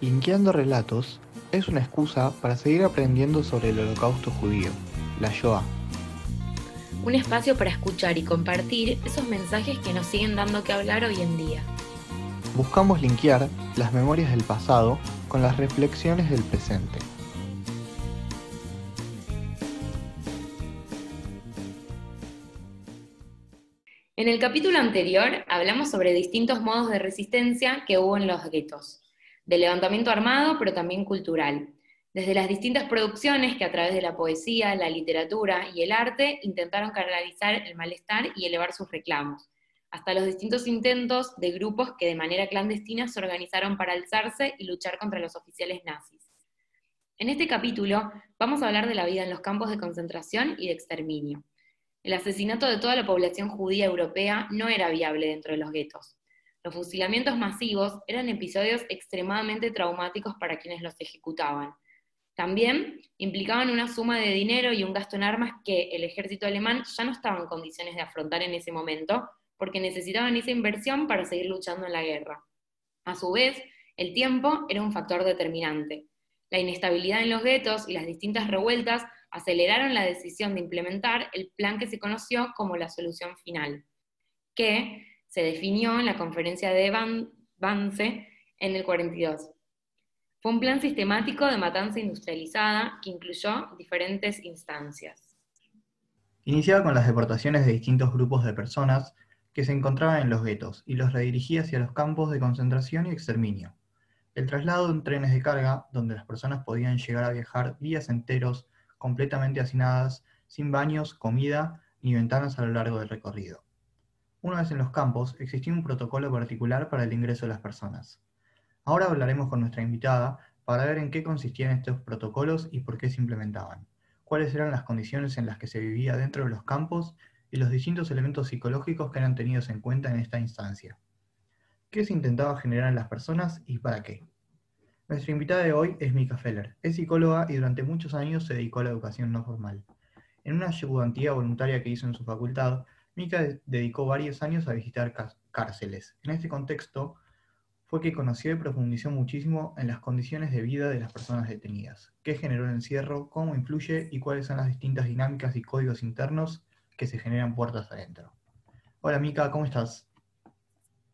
Linkeando Relatos es una excusa para seguir aprendiendo sobre el holocausto judío, la Shoah. Un espacio para escuchar y compartir esos mensajes que nos siguen dando que hablar hoy en día. Buscamos linkear las memorias del pasado con las reflexiones del presente. En el capítulo anterior hablamos sobre distintos modos de resistencia que hubo en los guetos de levantamiento armado, pero también cultural. Desde las distintas producciones que a través de la poesía, la literatura y el arte intentaron canalizar el malestar y elevar sus reclamos, hasta los distintos intentos de grupos que de manera clandestina se organizaron para alzarse y luchar contra los oficiales nazis. En este capítulo vamos a hablar de la vida en los campos de concentración y de exterminio. El asesinato de toda la población judía europea no era viable dentro de los guetos. Los fusilamientos masivos eran episodios extremadamente traumáticos para quienes los ejecutaban. También implicaban una suma de dinero y un gasto en armas que el ejército alemán ya no estaba en condiciones de afrontar en ese momento, porque necesitaban esa inversión para seguir luchando en la guerra. A su vez, el tiempo era un factor determinante. La inestabilidad en los guetos y las distintas revueltas aceleraron la decisión de implementar el plan que se conoció como la solución final, que se definió en la conferencia de Banse en el 42. Fue un plan sistemático de matanza industrializada que incluyó diferentes instancias. Iniciaba con las deportaciones de distintos grupos de personas que se encontraban en los guetos y los redirigía hacia los campos de concentración y exterminio. El traslado en trenes de carga, donde las personas podían llegar a viajar días enteros completamente hacinadas, sin baños, comida ni ventanas a lo largo del recorrido. Una vez en los campos, existía un protocolo particular para el ingreso de las personas. Ahora hablaremos con nuestra invitada para ver en qué consistían estos protocolos y por qué se implementaban, cuáles eran las condiciones en las que se vivía dentro de los campos y los distintos elementos psicológicos que eran tenidos en cuenta en esta instancia. ¿Qué se intentaba generar en las personas y para qué? Nuestra invitada de hoy es Mika Feller. Es psicóloga y durante muchos años se dedicó a la educación no formal. En una ayudantía voluntaria que hizo en su facultad, Mika dedicó varios años a visitar cárceles. En este contexto fue que conoció y profundizó muchísimo en las condiciones de vida de las personas detenidas, qué generó el encierro, cómo influye y cuáles son las distintas dinámicas y códigos internos que se generan puertas adentro. Hola Mika, ¿cómo estás?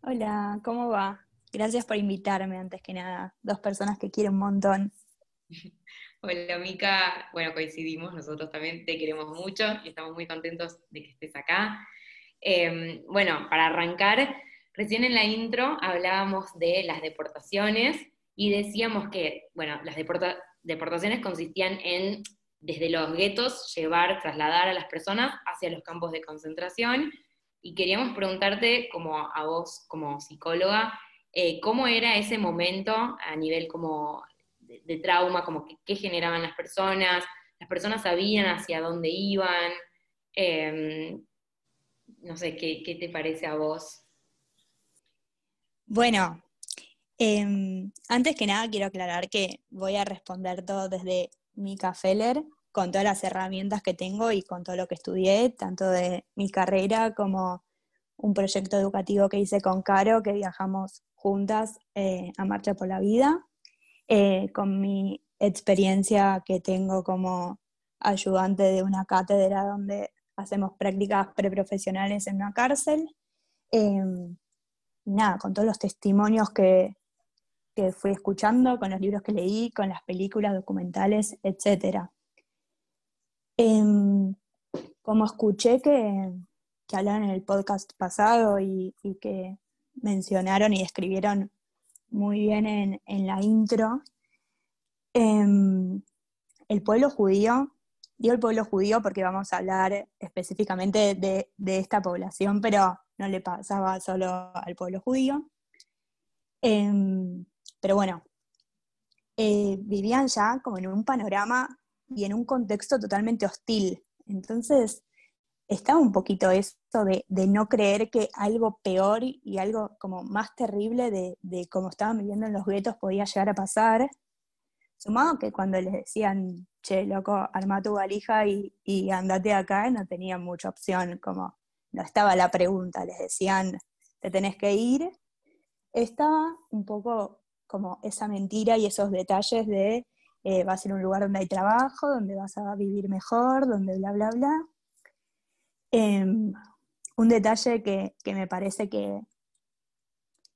Hola, ¿cómo va? Gracias por invitarme antes que nada. Dos personas que quiero un montón. Hola Mica, bueno, coincidimos, nosotros también te queremos mucho y estamos muy contentos de que estés acá. Em, bueno, para arrancar, recién en la intro hablábamos de las deportaciones y decíamos que, bueno, las deportaciones consistían en, desde los guetos, llevar, trasladar a las personas hacia los campos de concentración y queríamos preguntarte, como a vos, como psicóloga, eh, cómo era ese momento a nivel como de, trauma, como que, qué generaban las personas, las personas sabían hacia dónde iban. Em, no sé, ¿qué, te parece a vos? Bueno, em, antes que nada quiero aclarar que voy a responder todo desde Mika Feller, con todas las herramientas que tengo y con todo lo que estudié, tanto de mi carrera como un proyecto educativo que hice con Caro, que viajamos juntas eh, a Marcha por la Vida. Eh, con mi experiencia que tengo como ayudante de una cátedra donde hacemos prácticas preprofesionales en una cárcel. Em, nada, con todos los testimonios que, que, fui escuchando, con los libros que leí, con las películas, documentales, etc. Em, como escuché que, que, hablaron en el podcast pasado y, y que mencionaron y escribieron muy bien en, la intro. Em, el pueblo judío, digo el pueblo judío porque vamos a hablar específicamente de, esta población, pero no le pasaba solo al pueblo judío. Em, pero bueno, eh, vivían ya como en un panorama y en un contexto totalmente hostil. Entonces, estaba un poquito eso de, no creer que algo peor y algo como más terrible de, de cómo estaban viviendo en los guetos podía llegar a pasar. Sumado que cuando les decían, che, loco, arma tu valija y, y andate acá, no tenían mucha opción, como no estaba la pregunta, les decían, te tenés que ir. Estaba un poco como esa mentira y esos detalles de eh, va a ser un lugar donde hay trabajo, donde vas a vivir mejor, donde bla, bla, bla. Em, un detalle que, me parece que,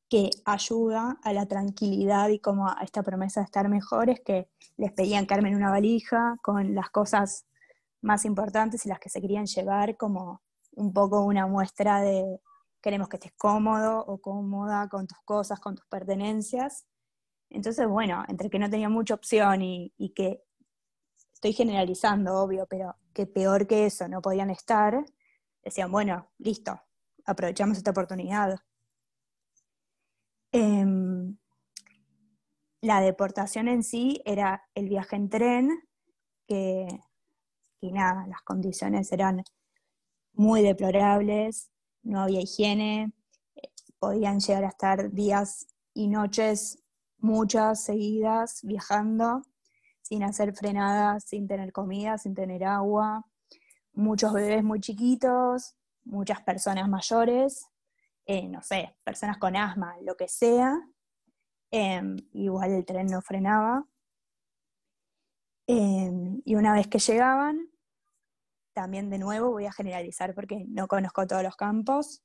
que ayuda a la tranquilidad y como a esta promesa de estar mejor es que les pedían que armen una valija con las cosas más importantes y las que se querían llevar como un poco una muestra de queremos que estés cómodo o cómoda con tus cosas, con tus pertenencias. Entonces, bueno, entre que no tenía mucha opción y, que estoy generalizando, obvio, pero que peor que eso no podían estar, decían, bueno, listo, aprovechamos esta oportunidad. Em, la deportación en sí era el viaje en tren, que, y nada, las condiciones eran muy deplorables, no había higiene, podían llegar a estar días y noches, muchas seguidas, viajando, sin hacer frenadas, sin tener comida, sin tener agua, muchos bebés muy chiquitos, muchas personas mayores, eh, no sé, personas con asma, lo que sea, em, igual el tren no frenaba. Em, y una vez que llegaban, también de nuevo voy a generalizar porque no conozco todos los campos,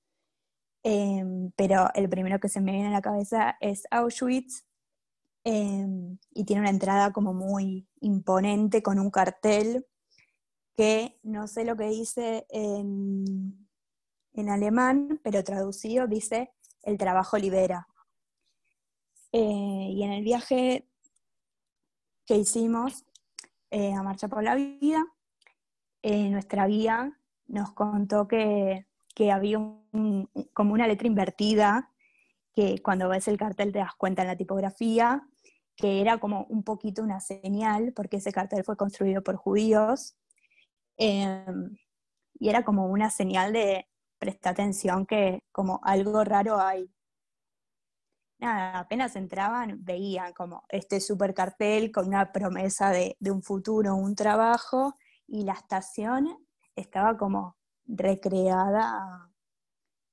em, pero el primero que se me viene a la cabeza es Auschwitz y tiene una entrada como muy imponente con un cartel que no sé lo que dice en, en alemán, pero traducido dice el trabajo libera. Eh, y en el viaje que hicimos eh, a Marcha por la Vida, eh, nuestra guía nos contó que, había como una letra invertida, que cuando ves el cartel te das cuenta en la tipografía, que era como un poquito una señal, porque ese cartel fue construido por judíos, em, y era como una señal de presta atención que como algo raro hay. Nada, apenas entraban, veían como este super cartel con una promesa de, de un futuro, un trabajo, y la estación estaba como recreada,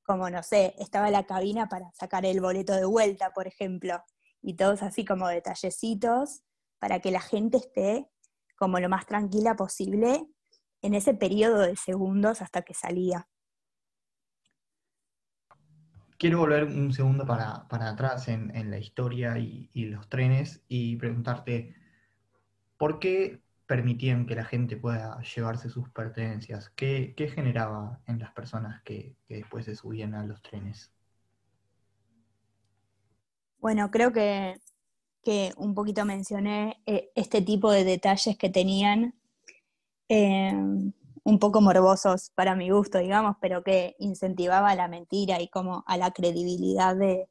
como no sé, estaba la cabina para sacar el boleto de vuelta, por ejemplo, y todos así como detallecitos para que la gente esté como lo más tranquila posible en ese periodo de segundos hasta que salía. Quiero volver un segundo para, atrás en, la historia y, y, los trenes y preguntarte, ¿por qué permitían que la gente pueda llevarse sus pertenencias? ¿Qué, generaba en las personas que, después se subían a los trenes? Bueno, creo que, un poquito mencioné eh, este tipo de detalles que tenían, eh, un poco morbosos para mi gusto, digamos, pero que incentivaba la mentira y como a la credibilidad de,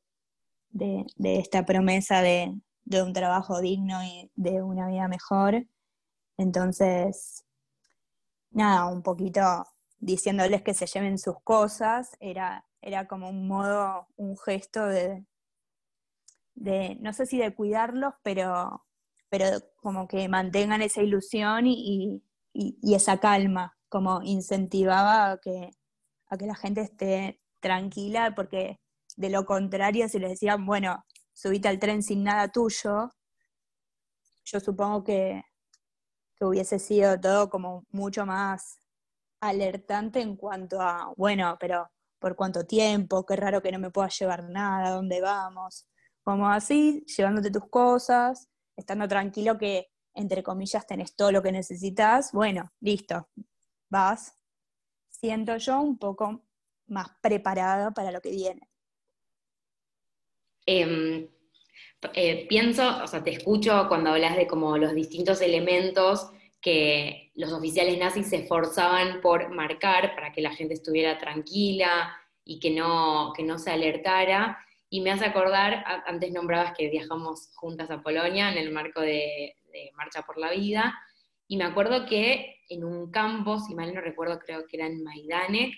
esta promesa de, de un trabajo digno y de una vida mejor. Entonces, nada, un poquito diciéndoles que se lleven sus cosas, era, era como un modo, un gesto de, de, no sé si de cuidarlos, pero, pero como que mantengan esa ilusión y, esa calma, como incentivaba a que, a que la gente esté tranquila, porque de lo contrario, si les decían, bueno, subite al tren sin nada tuyo, yo supongo que, hubiese sido todo como mucho más alertante en cuanto a, bueno, pero por cuánto tiempo, qué raro que no me puedas llevar nada, dónde vamos. Como así, llevándote tus cosas, estando tranquilo que, entre comillas, tenés todo lo que necesitas, bueno, listo, vas. Siento yo un poco más preparado para lo que viene. Em, eh, pienso, o sea, te escucho cuando hablas de como los distintos elementos que los oficiales nazis se esforzaban por marcar para que la gente estuviera tranquila y que no, que no se alertara. Y me hace acordar, antes nombrabas que viajamos juntas a Polonia en el marco de, Marcha por la Vida, y me acuerdo que en un campo, si mal no recuerdo, creo que era en Majdanek,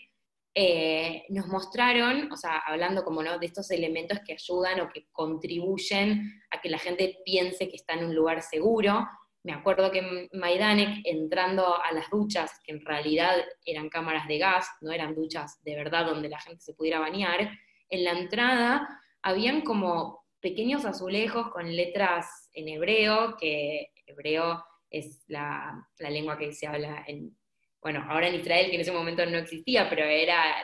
eh, nos mostraron, o sea, hablando como ¿no? de estos elementos que ayudan o que contribuyen a que la gente piense que está en un lugar seguro. Me acuerdo que en Maidanek, entrando a las duchas, que en realidad eran cámaras de gas, no eran duchas de verdad donde la gente se pudiera bañar, en la entrada habían como pequeños azulejos con letras en hebreo, que hebreo es la, lengua que se habla en, bueno, ahora en Israel, que en ese momento no existía, pero era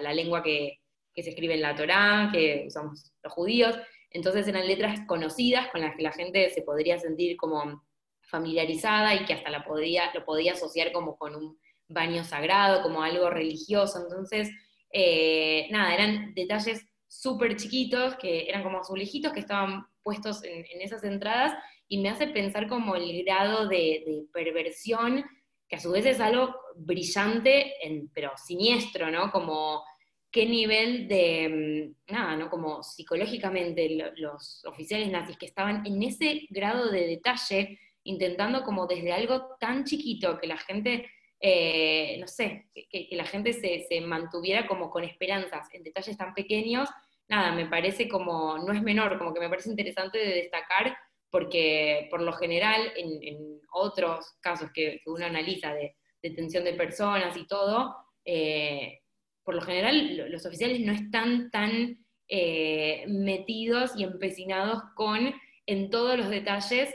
la lengua que, que se escribe en la Torá, que usamos los judíos, entonces eran letras conocidas con las que la gente se podría sentir como familiarizada y que hasta la podía, lo podía asociar como con un baño sagrado, como algo religioso. Entonces, eh, nada, eran detalles súper chiquitos, que eran como azulejitos que estaban puestos en, esas entradas, y me hace pensar como el grado de, perversión, que a su vez es algo brillante, pero siniestro, ¿no? Como qué nivel de, mm, nada, ¿no? Como psicológicamente los oficiales nazis que estaban en ese grado de detalle, intentando como desde algo tan chiquito que la gente, eh, no sé, que, la gente se, mantuviera como con esperanzas en detalles tan pequeños, nada, me parece como, no es menor, como que me parece interesante de destacar, porque por lo general en, otros casos que, uno analiza de detención de personas y todo, eh, por lo general los oficiales no están tan eh, metidos y empecinados con, en todos los detalles,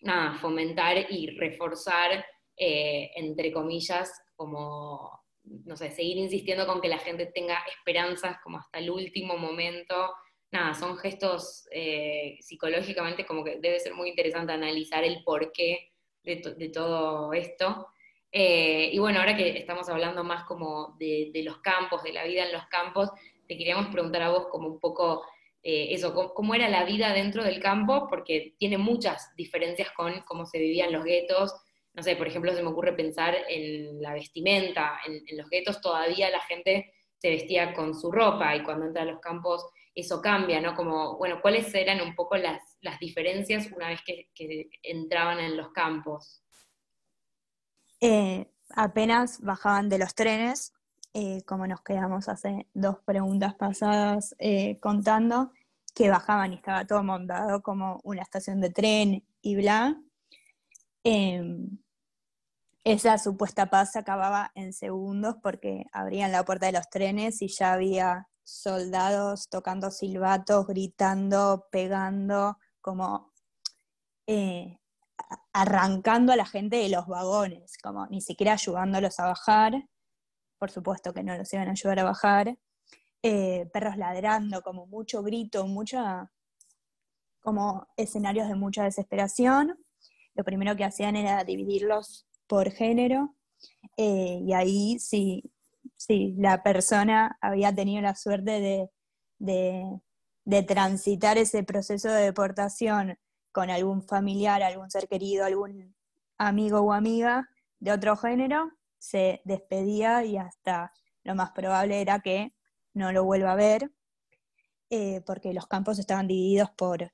nada, fomentar y reforzar, eh, entre comillas, como, no sé, seguir insistiendo con que la gente tenga esperanzas como hasta el último momento. Nada, son gestos eh, psicológicamente como que debe ser muy interesante analizar el porqué de, de todo esto. Eh, y bueno, ahora que estamos hablando más como de, los campos, de la vida en los campos, te queríamos preguntar a vos como un poco eh, eso, cómo, era la vida dentro del campo, porque tiene muchas diferencias con cómo se vivían los guetos. No sé, por ejemplo, se me ocurre pensar en la vestimenta. En, los guetos todavía la gente se vestía con su ropa y cuando entra a los campos eso cambia, ¿no? Como, bueno, ¿cuáles eran un poco las, diferencias una vez que entraban en los campos? Eh, apenas bajaban de los trenes, eh, como nos quedamos hace dos preguntas pasadas eh, contando, que bajaban y estaba todo montado como una estación de tren y bla. Esa supuesta paz acababa en segundos porque abrían la puerta de los trenes y ya había soldados tocando silbatos, gritando, pegando, como arrancando a la gente de los vagones, como ni siquiera ayudándolos a bajar, por supuesto que no los iban a ayudar a bajar, eh, perros ladrando, como mucho grito, mucha, como escenarios de mucha desesperación. Lo primero que hacían era dividirlos por género, eh, y ahí sí, la persona había tenido la suerte de, de transitar ese proceso de deportación con algún familiar, algún ser querido, algún amigo o amiga de otro género, se despedía y hasta lo más probable era que no lo vuelva a ver, eh, porque los campos estaban divididos por,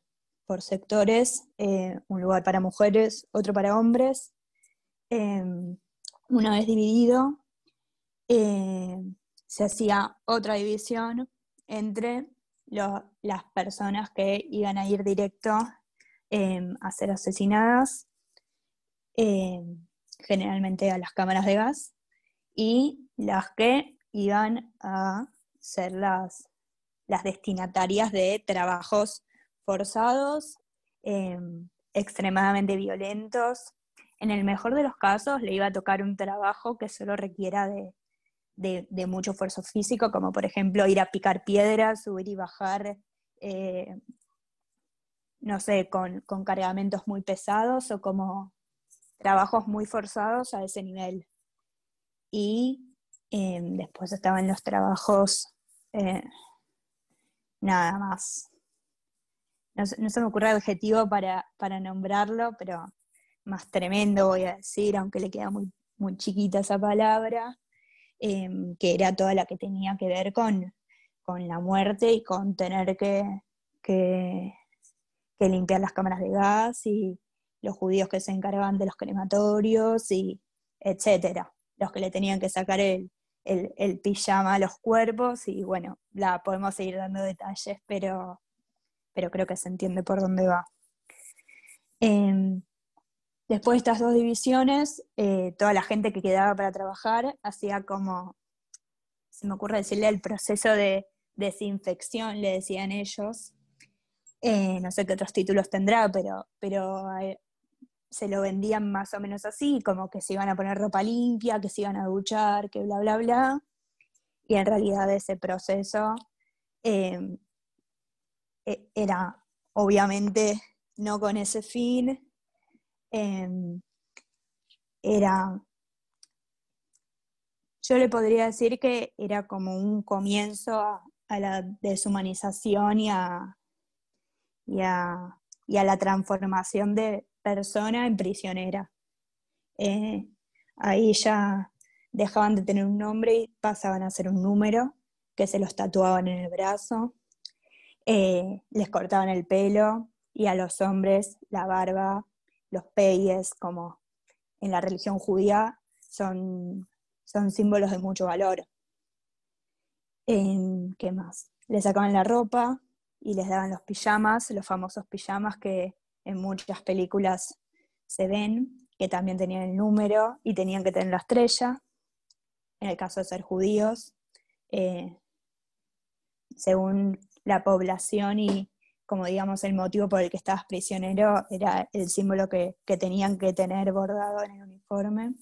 sectores, eh, un lugar para mujeres, otro para hombres. Em, una vez dividido, eh, se hacía otra división entre las personas que iban a ir directo Em, a ser asesinadas, em, generalmente a las cámaras de gas, y las que iban a ser las, las destinatarias de trabajos forzados, em, extremadamente violentos. En el mejor de los casos le iba a tocar un trabajo que solo requiera de, mucho esfuerzo físico, como por ejemplo ir a picar piedras, subir y bajar eh, no sé, con, cargamentos muy pesados o como trabajos muy forzados a ese nivel. Y em, después estaban los trabajos, eh, nada más. No, se me ocurre adjetivo para, para nombrarlo, pero más tremendo voy a decir, aunque le queda muy, muy chiquita esa palabra, em, que era toda la que tenía que ver con, la muerte y con tener que, que limpiar las cámaras de gas y los judíos que se encargaban de los crematorios y etcétera, los que le tenían que sacar el, el, pijama a los cuerpos y bueno, la podemos seguir dando detalles, pero, pero creo que se entiende por dónde va. Em, después de estas dos divisiones, eh, toda la gente que quedaba para trabajar hacía como, se me ocurre decirle, el proceso de, desinfección, le decían ellos. Eh, no sé qué otros títulos tendrá, pero, pero eh, se lo vendían más o menos así, como que se iban a poner ropa limpia, que se iban a duchar, que bla, bla, bla. Y en realidad ese proceso e, era obviamente no con ese fin, era yo le podría decir que era como un comienzo a, la deshumanización y a, y a, la transformación de persona en prisionera. Eh, ahí ya dejaban de tener un nombre y pasaban a ser un número que se los tatuaban en el brazo, eh, les cortaban el pelo y a los hombres la barba, los peyes, como en la religión judía, son son símbolos de mucho valor. ¿Qué más? Les sacaban la ropa y les daban los pijamas, los famosos pijamas que en muchas películas se ven, que también tenían el número y tenían que tener la estrella, en el caso de ser judíos, eh, según la población y como digamos el motivo por el que estabas prisionero, era el símbolo que, que tenían que tener bordado en el uniforme.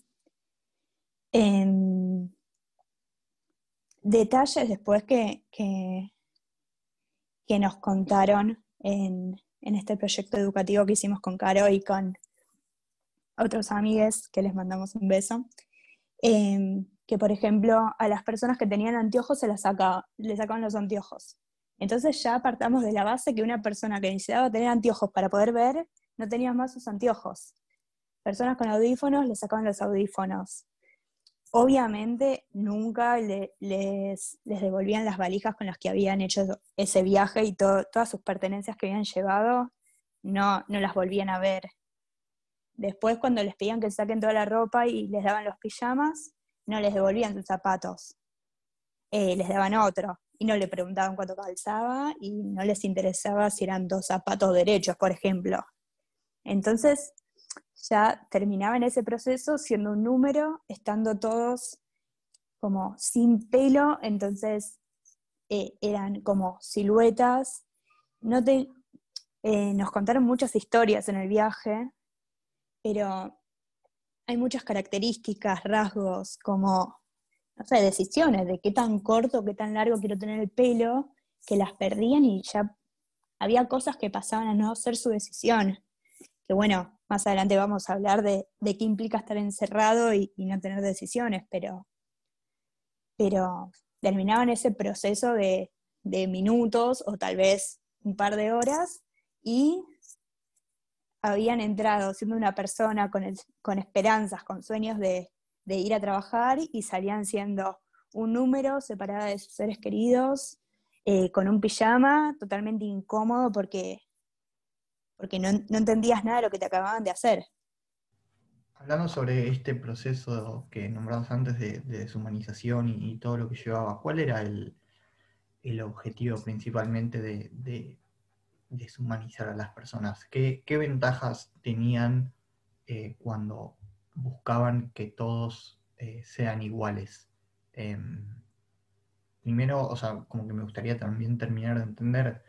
Em, detalles después que, que, nos contaron en, este proyecto educativo que hicimos con Caro y con otros amigues que les mandamos un beso. Em, que por ejemplo a las personas que tenían anteojos se les sacaban los anteojos. Entonces ya apartamos de la base que una persona que necesitaba tener anteojos para poder ver no tenía más sus anteojos. Personas con audífonos le sacaban los audífonos. Obviamente nunca les, les, devolvían las valijas con las que habían hecho ese viaje y todas sus pertenencias que habían llevado, no, no las volvían a ver. Después cuando les pedían que saquen toda la ropa y les daban los pijamas, no les devolvían sus zapatos, eh, les daban otro y no le preguntaban cuánto calzaba y no les interesaba si eran dos zapatos derechos, por ejemplo. Entonces, ya terminaba en ese proceso siendo un número, estando todos como sin pelo, entonces eh, eran como siluetas. No te, eh, nos contaron muchas historias en el viaje, pero hay muchas características, rasgos, como, no sé, decisiones de qué tan corto, qué tan largo quiero tener el pelo, que las perdían y ya había cosas que pasaban a no ser su decisión. Que bueno, más adelante vamos a hablar de, qué implica estar encerrado y, no tener decisiones, pero, pero terminaban ese proceso de, minutos o tal vez un par de horas y habían entrado siendo una persona con, esperanzas, con sueños de, ir a trabajar y salían siendo un número separada de sus seres queridos, eh, con un pijama totalmente incómodo porque porque no, entendías nada de lo que te acababan de hacer. Hablando sobre este proceso que nombramos antes de, deshumanización y, todo lo que llevaba, ¿cuál era el, objetivo principalmente de, deshumanizar a las personas? ¿Qué, ventajas tenían eh, cuando buscaban que todos eh, sean iguales? Em, primero, o sea, como que me gustaría también terminar de entender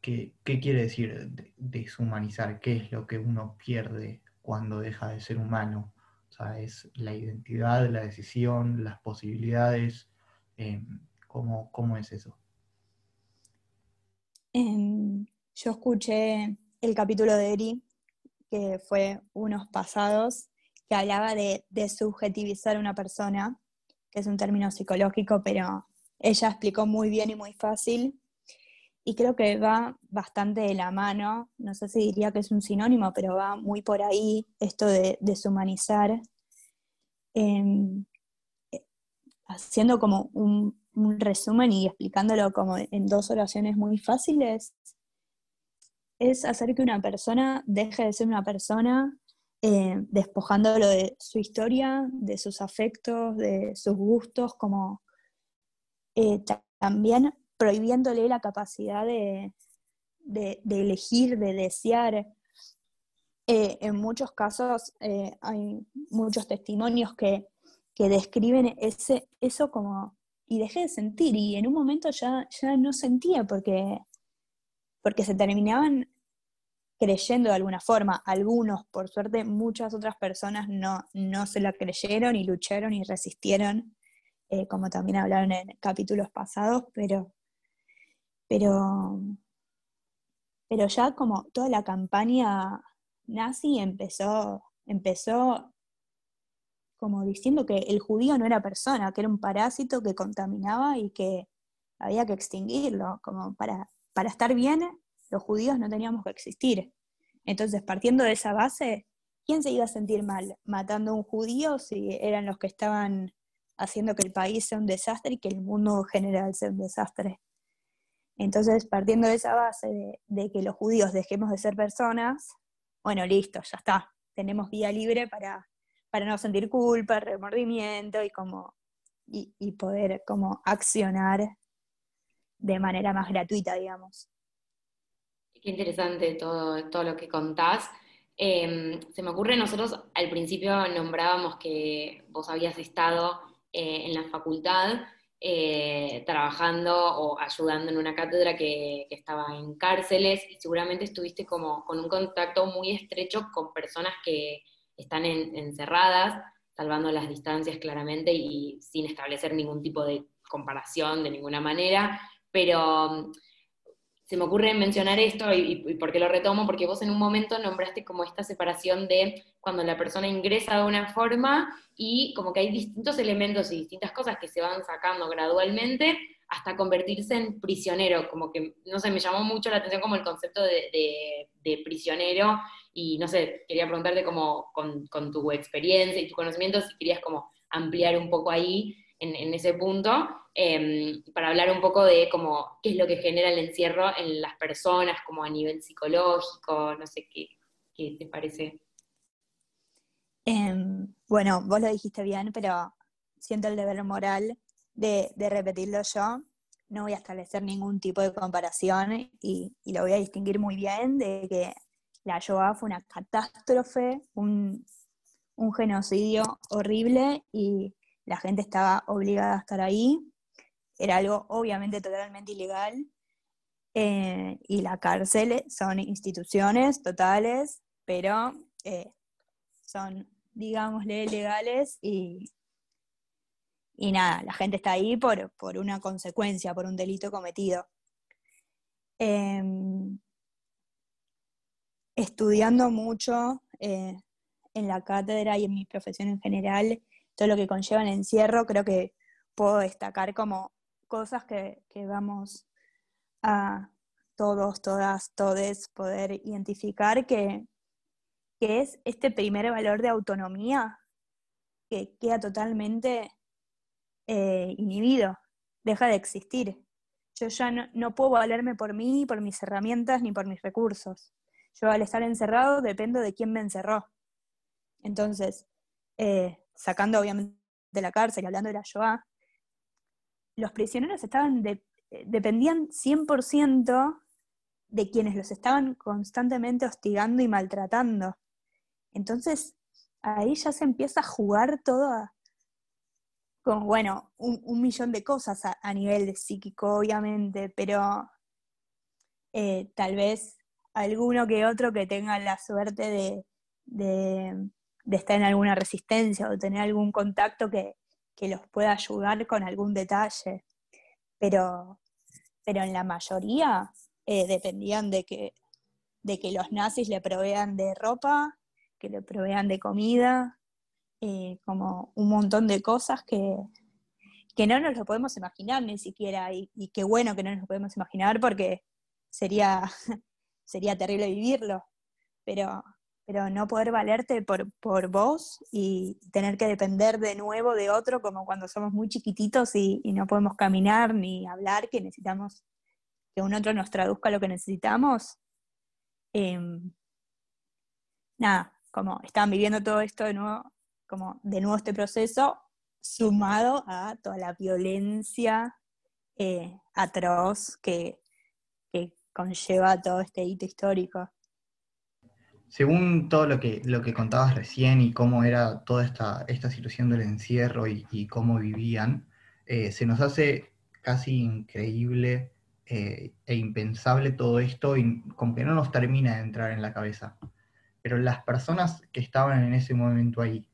¿Qué, quiere decir deshumanizar? ¿Qué es lo que uno pierde cuando deja de ser humano? O sea, es la identidad, la decisión, las posibilidades. Em, ¿cómo, es eso? Em, yo escuché el capítulo de Eri, que fue unos pasados, que hablaba de, de subjetivizar a una persona, que es un término psicológico, pero ella explicó muy bien y muy fácil. Y creo que va bastante de la mano, no sé si diría que es un sinónimo, pero va muy por ahí esto de deshumanizar, em, eh, haciendo como un, resumen y explicándolo como en dos oraciones muy fáciles, es hacer que una persona deje de ser una persona eh, despojándolo de su historia, de sus afectos, de sus gustos, como eh, también prohibiéndole la capacidad de, elegir, de desear. Eh, en muchos casos hay muchos testimonios que, describen eso como y dejé de sentir y en un momento ya, ya no sentía porque, porque se terminaban creyendo de alguna forma. Algunos, por suerte, muchas otras personas no, no se la creyeron y lucharon y resistieron, eh, como también hablaron en capítulos pasados, pero, pero, pero ya como toda la campaña nazi empezó, empezó como diciendo que el judío no era persona, que era un parásito que contaminaba y que había que extinguirlo, como para, para estar bien los judíos no teníamos que existir. Entonces, partiendo de esa base, ¿quién se iba a sentir mal matando a un judío si eran los que estaban haciendo que el país sea un desastre y que el mundo general sea un desastre? Entonces, partiendo de esa base de, que los judíos dejemos de ser personas, bueno, listo, ya está, tenemos vía libre para, para no sentir culpa, remordimiento y, como, y, y poder como accionar de manera más gratuita, digamos. Interesante todo, todo lo que contás. Em, se me ocurre, nosotros al principio nombrábamos que vos habías estado eh, en la facultad eh, trabajando o ayudando en una cátedra que, estaba en cárceles y seguramente estuviste como con un contacto muy estrecho con personas que están encerradas, salvando las distancias claramente y sin establecer ningún tipo de comparación de ninguna manera, pero se me ocurre mencionar esto y, y, por qué lo retomo, porque vos en un momento nombraste como esta separación de cuando la persona ingresa de una forma y como que hay distintos elementos y distintas cosas que se van sacando gradualmente hasta convertirse en prisionero, como que, no sé, me llamó mucho la atención como el concepto de, prisionero y no sé, quería preguntarte como con, con, tu experiencia y tu conocimiento si querías como ampliar un poco ahí en, ese punto, em, para hablar un poco de cómo, qué es lo que genera el encierro en las personas, como a nivel psicológico, no sé qué, qué te parece. Em, bueno, vos lo dijiste bien, pero siento el deber moral de, repetirlo yo. No voy a establecer ningún tipo de comparación y, lo voy a distinguir muy bien de que la Shoah fue una catástrofe, un, un genocidio horrible y la gente estaba obligada a estar ahí, era algo obviamente totalmente ilegal, eh, y la cárcel son instituciones totales, pero eh, son, digámosle, legales y, y nada, la gente está ahí por, una consecuencia, por un delito cometido. Em, estudiando mucho eh, en la cátedra y en mi profesión en general, todo lo que conlleva el encierro, creo que puedo destacar como cosas que, vamos a todos, todas, todes poder identificar que, es este primer valor de autonomía que queda totalmente eh, inhibido, deja de existir. Yo ya no, puedo valerme por mí, por mis herramientas, ni por mis recursos. Yo al estar encerrado dependo de quién me encerró. Entonces, eh, sacando obviamente de la cárcel hablando de la Shoah, los prisioneros estaban de, eh, dependían 100% de quienes los estaban constantemente hostigando y maltratando. Entonces, ahí ya se empieza a jugar todo con, bueno, un, millón de cosas a, nivel de psíquico, obviamente, pero eh, tal vez alguno que otro que tenga la suerte de estar en alguna resistencia o tener algún contacto que, los pueda ayudar con algún detalle. Pero, pero en la mayoría eh, dependían de que, de que los nazis le provean de ropa, que le provean de comida, eh, como un montón de cosas que, que no nos lo podemos imaginar ni siquiera, y, y, qué bueno que no nos lo podemos imaginar porque sería, sería terrible vivirlo, pero, pero no poder valerte por, por vos y tener que depender de nuevo de otro, como cuando somos muy chiquititos y, no podemos caminar ni hablar, que necesitamos que un otro nos traduzca lo que necesitamos. Em, nada, como están viviendo todo esto de nuevo, como de nuevo este proceso, sumado a toda la violencia eh, atroz que, que conlleva todo este hito histórico. Según todo lo que, lo que contabas recién y cómo era toda esta, esta situación del encierro y, cómo vivían, eh, se nos hace casi increíble eh, e impensable todo esto y como que no nos termina de entrar en la cabeza. Pero las personas que estaban en ese momento ahí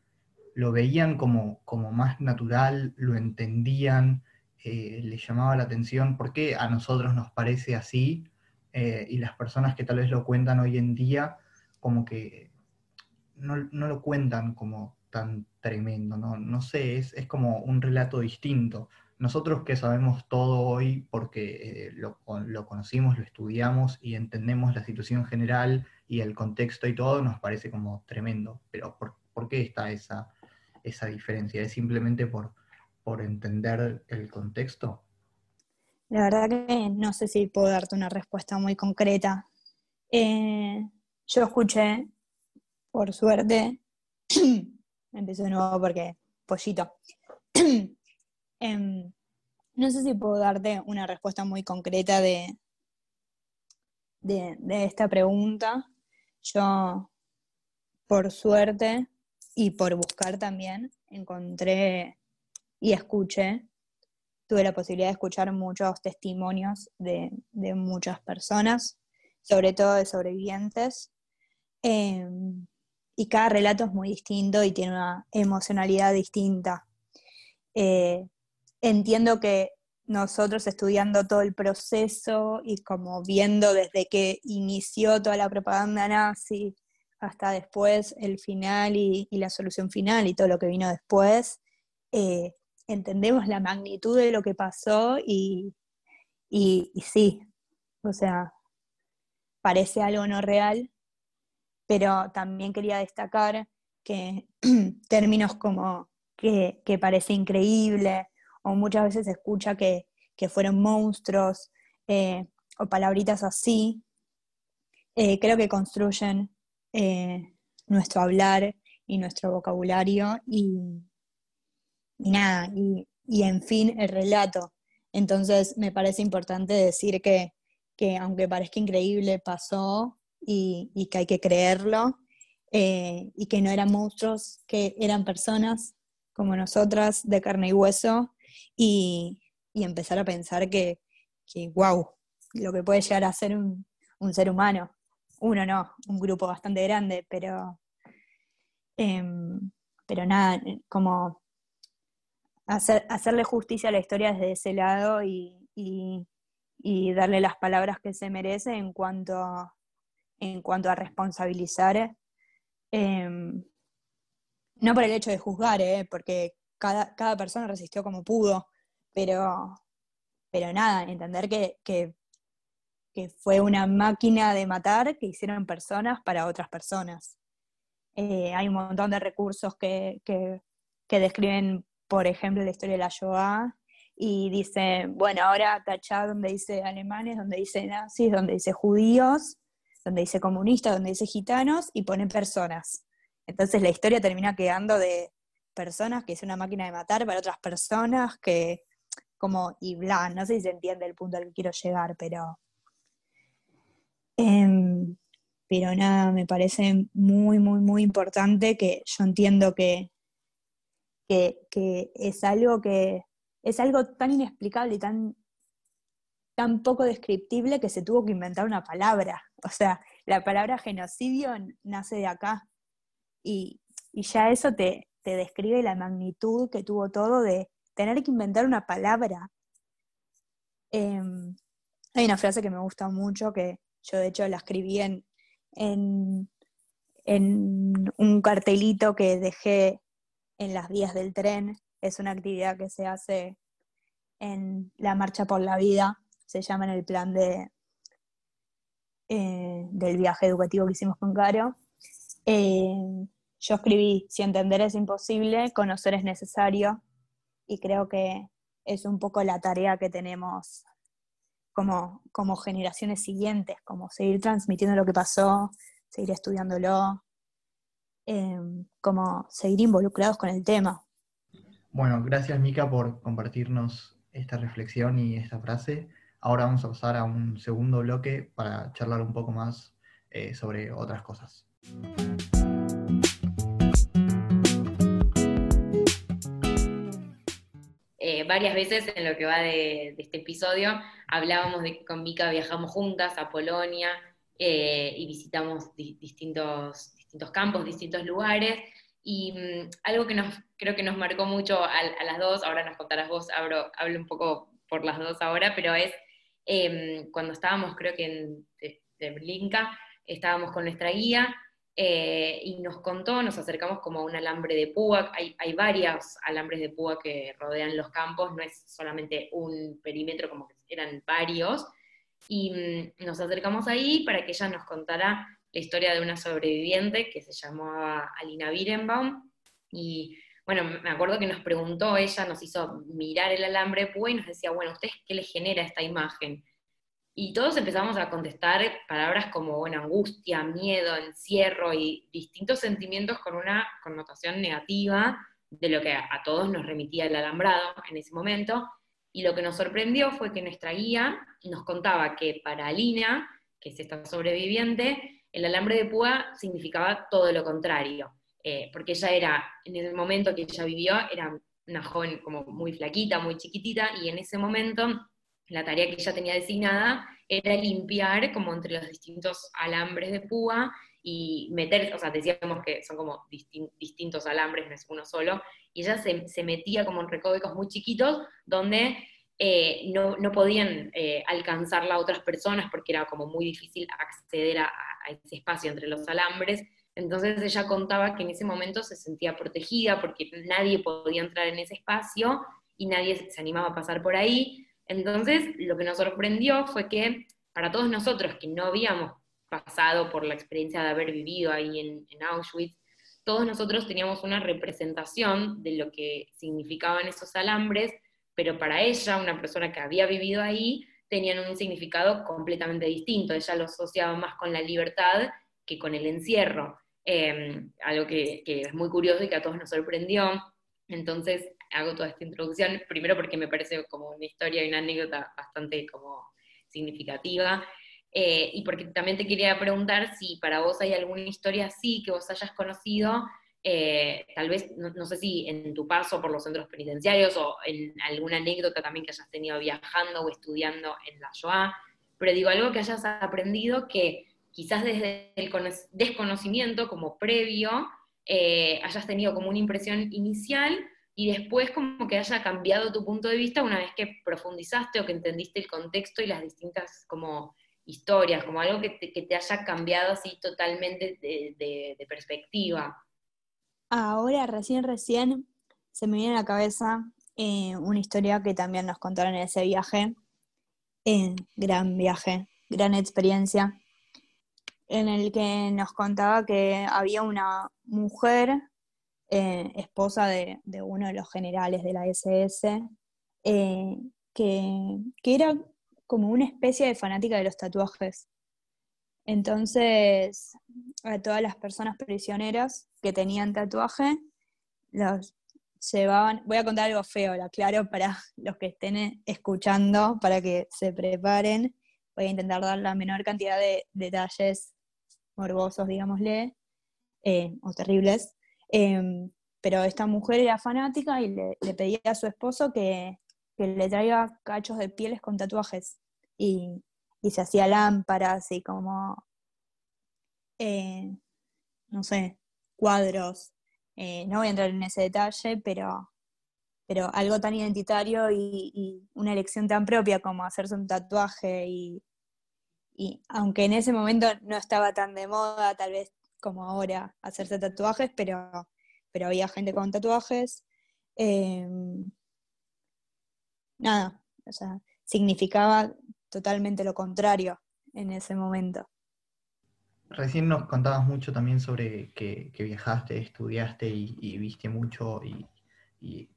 lo veían como, como más natural, lo entendían, eh, les llamaba la atención, ¿por qué a nosotros nos parece así? Eh, y las personas que tal vez lo cuentan hoy en día, como que no, lo cuentan como tan tremendo, no, no sé, es, es como un relato distinto. Nosotros que sabemos todo hoy porque eh, lo, conocimos, lo estudiamos y entendemos la situación general y el contexto y todo, nos parece como tremendo. Pero ¿por, qué está esa, esa diferencia? ¿Es simplemente por, por entender el contexto? La verdad que no sé si puedo darte una respuesta muy concreta. Eh, yo escuché, por suerte, empiezo de nuevo porque pollito. Em, no sé si puedo darte una respuesta muy concreta de, de, esta pregunta. Yo, por suerte y por buscar también, encontré y escuché, tuve la posibilidad de escuchar muchos testimonios de, muchas personas, sobre todo de sobrevivientes. Em, y cada relato es muy distinto y tiene una emocionalidad distinta. Eh, entiendo que nosotros estudiando todo el proceso y como viendo desde que inició toda la propaganda nazi hasta después el final y, la solución final y todo lo que vino después, eh, entendemos la magnitud de lo que pasó y, y, sí, o sea, parece algo no real, pero también quería destacar que términos como que, que parece increíble, o muchas veces se escucha que, fueron monstruos, eh, o palabritas así, eh, creo que construyen eh, nuestro hablar y nuestro vocabulario y, nada, y, en fin el relato. Entonces me parece importante decir que, aunque parezca increíble, pasó y, y que hay que creerlo y que no eran monstruos, que eran personas como nosotras de carne y hueso y, empezar a pensar que, que, wow, lo que puede llegar a ser un, ser humano. Uno no, un grupo bastante grande, pero, em, pero nada, eh, como hacer, hacerle justicia a la historia desde ese lado y, darle las palabras que se merece en cuanto, en cuanto a responsabilizar. Em, no por el hecho de juzgar, ¿eh? porque cada, persona resistió como pudo, pero, pero nada, entender que, que, fue una máquina de matar que hicieron personas para otras personas. Eh, hay un montón de recursos que, que, describen, por ejemplo, la historia de la Shoah, y dice, bueno, ahora tachá donde dice alemanes, donde dice nazis, donde dice judíos, donde dice comunistas, donde dice gitanos, y pone personas. Entonces la historia termina quedando de, personas, que es una máquina de matar para otras personas, que como, y bla, no sé si se entiende el punto al que quiero llegar, pero... Em, pero nada, me parece muy, muy, muy importante que yo entiendo que, que, es algo que es algo tan inexplicable y tan, tan poco descriptible que se tuvo que inventar una palabra. O sea, la palabra genocidio nace de acá. Y, ya eso te, describe la magnitud que tuvo todo de tener que inventar una palabra. Em, hay una frase que me gusta mucho, que yo de hecho la escribí en, un cartelito que dejé en las vías del tren. Es una actividad que se hace en la Marcha por la Vida, se llama en el plan de, eh, del viaje educativo que hicimos con Caro. Eh, yo escribí, si entender es imposible, conocer es necesario, y creo que es un poco la tarea que tenemos como, como generaciones siguientes, como seguir transmitiendo lo que pasó, seguir estudiándolo, em, como seguir involucrados con el tema. Bueno, gracias Mica por compartirnos esta reflexión y esta frase. Ahora vamos a pasar a un segundo bloque para charlar un poco más eh, sobre otras cosas. varias veces en lo que va de, este episodio hablábamos de que con Mika viajamos juntas a Polonia eh, y visitamos distintos, distintos campos, distintos lugares. Y mm, algo que nos, creo que nos marcó mucho a, las dos, ahora nos contarás vos, hablo, hablo un poco por las dos ahora, pero es em, cuando estábamos, creo que en de, Blinka, estábamos con nuestra guía eh, y nos contó, nos acercamos como a un alambre de púa, hay, hay varios alambres de púa que rodean los campos, no es solamente un perímetro, como que eran varios, y mm, nos acercamos ahí para que ella nos contara la historia de una sobreviviente que se llamaba Alina Birenbaum, y bueno, me acuerdo que nos preguntó, ella nos hizo mirar el alambre de púa y nos decía, bueno, ¿ustedes qué les genera esta imagen? Y todos empezamos a contestar palabras como bueno, angustia, miedo, encierro y distintos sentimientos con una connotación negativa de lo que a, todos nos remitía el alambrado en ese momento. Y lo que nos sorprendió fue que nuestra guía nos contaba que para Alina, que es esta sobreviviente, el alambre de púa significaba todo lo contrario, eh, porque ella era, en el momento que ella vivió, era una joven como muy flaquita, muy chiquitita, y en ese momento la tarea que ella tenía designada era limpiar como entre los distintos alambres de púa y meter, o sea, decíamos que son como distintos alambres, no es uno solo, y ella se, metía como en recovecos muy chiquitos donde eh, no, podían eh, alcanzarla otras personas porque era como muy difícil acceder a, ese espacio entre los alambres. Entonces ella contaba que en ese momento se sentía protegida porque nadie podía entrar en ese espacio y nadie se animaba a pasar por ahí. Entonces, lo que nos sorprendió fue que para todos nosotros que no habíamos pasado por la experiencia de haber vivido ahí en, Auschwitz, todos nosotros teníamos una representación de lo que significaban esos alambres, pero para ella, una persona que había vivido ahí, tenían un significado completamente distinto. Ella lo asociaba más con la libertad que con el encierro, em, algo que, que, es muy curioso y que a todos nos sorprendió. Entonces, hago toda esta introducción, primero porque me parece como una historia y una anécdota bastante como significativa, eh, y porque también te quería preguntar si para vos hay alguna historia así que vos hayas conocido, eh, tal vez, no, sé si en tu paso por los centros penitenciarios o en alguna anécdota también que hayas tenido viajando o estudiando en la Shoah, pero digo algo que hayas aprendido que quizás desde el desconocimiento como previo eh, hayas tenido como una impresión inicial y después como que haya cambiado tu punto de vista una vez que profundizaste o que entendiste el contexto y las distintas como historias, como algo que te, haya cambiado así totalmente de, perspectiva. Ahora, recién, recién, se me viene a la cabeza eh, una historia que también nos contaron en ese viaje, en gran viaje, gran experiencia, en el que nos contaba que había una mujer eh, esposa de, uno de los generales de la SS, eh, que, era como una especie de fanática de los tatuajes. Entonces, a todas las personas prisioneras que tenían tatuaje, los llevaban, voy a contar algo feo, lo aclaro para los que estén escuchando, para que se preparen. Voy a intentar dar la menor cantidad de detalles morbosos, digámosle, eh, o terribles. Em, pero esta mujer era fanática y le, pedía a su esposo que, le traiga cachos de pieles con tatuajes. Y, se hacía lámparas y como, eh, no sé, cuadros. Eh, no voy a entrar en ese detalle, pero, pero algo tan identitario y, una elección tan propia como hacerse un tatuaje y, y aunque en ese momento no estaba tan de moda, tal vez como ahora hacerse tatuajes, pero, pero había gente con tatuajes. Em, nada, o sea, significaba totalmente lo contrario en ese momento. Recién nos contabas mucho también sobre que, viajaste, estudiaste y, viste mucho y, y,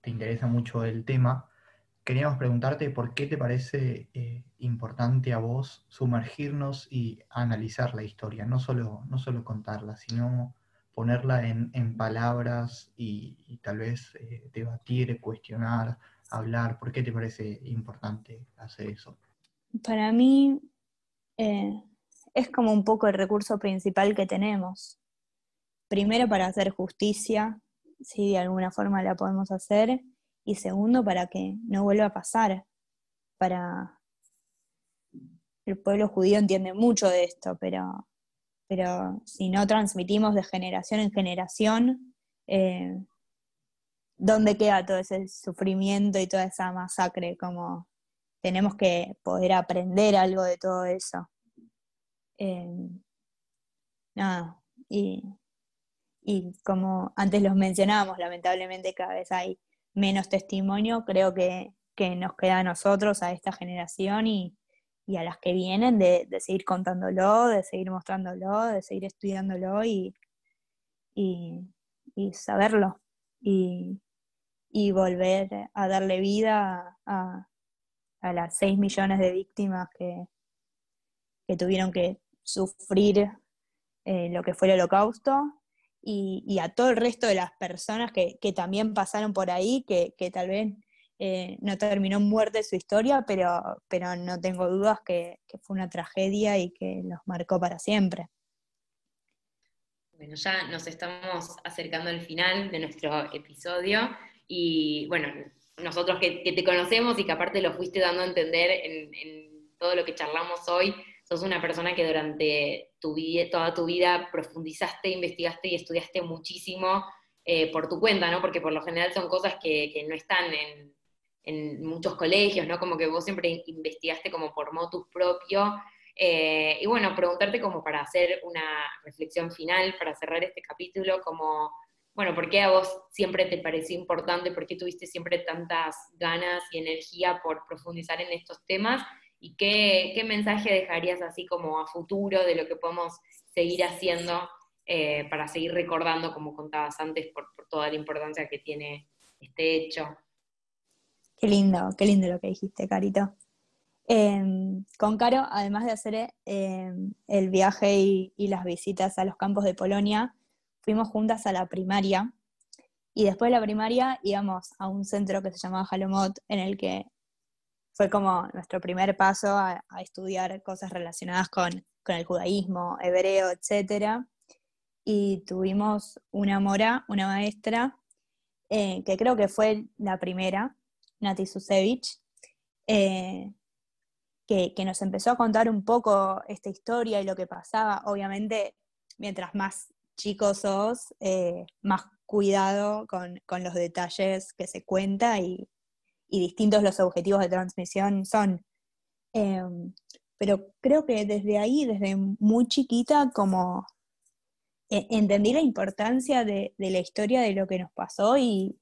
te interesa mucho el tema. Queríamos preguntarte por qué te parece eh, importante a vos sumergirnos y analizar la historia, no solo, no solo contarla, sino ponerla en, palabras y, tal vez eh, debatir, cuestionar, hablar. ¿Por qué te parece importante hacer eso? Para mí eh, es como un poco el recurso principal que tenemos. Primero para hacer justicia, si de alguna forma la podemos hacer, y segundo, para que no vuelva a pasar. Para el pueblo judío entiende mucho de esto, pero, pero si no transmitimos de generación en generación, eh, ¿dónde queda todo ese sufrimiento y toda esa masacre? Como tenemos que poder aprender algo de todo eso. Eh, nada, y, y como antes los mencionábamos, lamentablemente cada vez hay menos testimonio, creo que, nos queda a nosotros, a esta generación y, a las que vienen, de, seguir contándolo, de seguir mostrándolo, de seguir estudiándolo y, saberlo. Y, volver a darle vida a, las 6 millones de víctimas que, que tuvieron que sufrir eh, lo que fue el holocausto y, a todo el resto de las personas que, también pasaron por ahí, que, tal vez eh, no terminó muerte su historia, pero, pero no tengo dudas que, fue una tragedia y que los marcó para siempre. Bueno, ya nos estamos acercando al final de nuestro episodio y bueno, nosotros que, te conocemos y que aparte lo fuiste dando a entender en, en todo lo que charlamos hoy, sos una persona que durante tu vida, toda tu vida profundizaste, investigaste y estudiaste muchísimo eh, por tu cuenta, ¿no? Porque por lo general son cosas que, no están en, muchos colegios, ¿no? Como que vos siempre investigaste como por motus propio. Eh, y bueno, preguntarte como para hacer una reflexión final, para cerrar este capítulo, como, bueno, ¿por qué a vos siempre te pareció importante? ¿Por qué tuviste siempre tantas ganas y energía por profundizar en estos temas? ¿Y qué, mensaje dejarías así como a futuro de lo que podemos seguir haciendo eh, para seguir recordando, como contabas antes, por, toda la importancia que tiene este hecho? Qué lindo, qué lindo lo que dijiste, Carito. Em, con Caro, además de hacer em, el viaje y, las visitas a los campos de Polonia, fuimos juntas a la primaria y después de la primaria íbamos a un centro que se llamaba Halomot, en el que fue como nuestro primer paso a, estudiar cosas relacionadas con, el judaísmo, hebreo, etc. Y tuvimos una mora, una maestra, eh, que creo que fue la primera, Nati Susevich, eh, que, nos empezó a contar un poco esta historia y lo que pasaba. Obviamente, mientras más chicos sos, eh, más cuidado con, con, los detalles que se cuenta y, y distintos los objetivos de transmisión son. Em, pero creo que desde ahí, desde muy chiquita, como e, entendí la importancia de, la historia de lo que nos pasó y,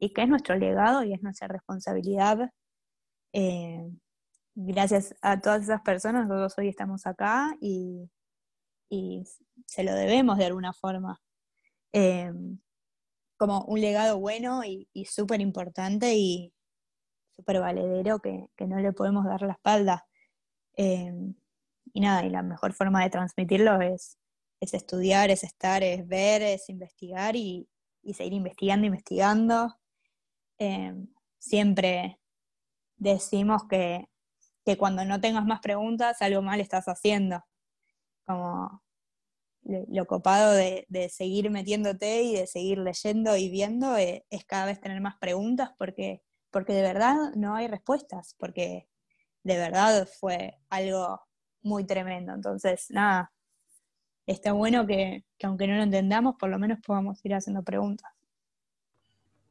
que es nuestro legado y es nuestra responsabilidad. Em, gracias a todas esas personas, nosotros hoy estamos acá y, se lo debemos de alguna forma. Em, como un legado bueno y, y súper importante y, súper valedero que, no le podemos dar la espalda. Eh, y nada, y la mejor forma de transmitirlo es, estudiar, es estar, es ver, es investigar y, seguir investigando, investigando. Eh, siempre decimos que, cuando no tengas más preguntas, algo mal estás haciendo. Como lo copado de, seguir metiéndote y de seguir leyendo y viendo es, es, cada vez tener más preguntas porque porque de verdad no hay respuestas, porque de verdad fue algo muy tremendo. Entonces, nada, está bueno que, aunque no lo entendamos, por lo menos podamos ir haciendo preguntas.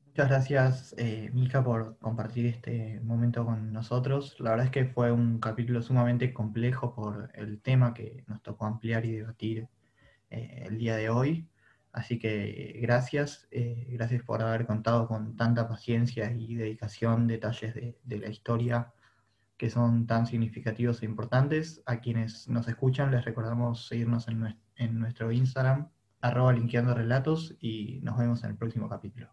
Muchas gracias, eh, por compartir este momento con nosotros. La verdad es que fue un capítulo sumamente complejo por el tema que nos tocó ampliar y debatir eh, el día de hoy. Así que gracias, eh, gracias por haber contado con tanta paciencia y dedicación detalles de, la historia que son tan significativos e importantes. A quienes nos escuchan les recordamos seguirnos en, nuestro Instagram, arroba linkeando relatos, y nos vemos en el próximo capítulo.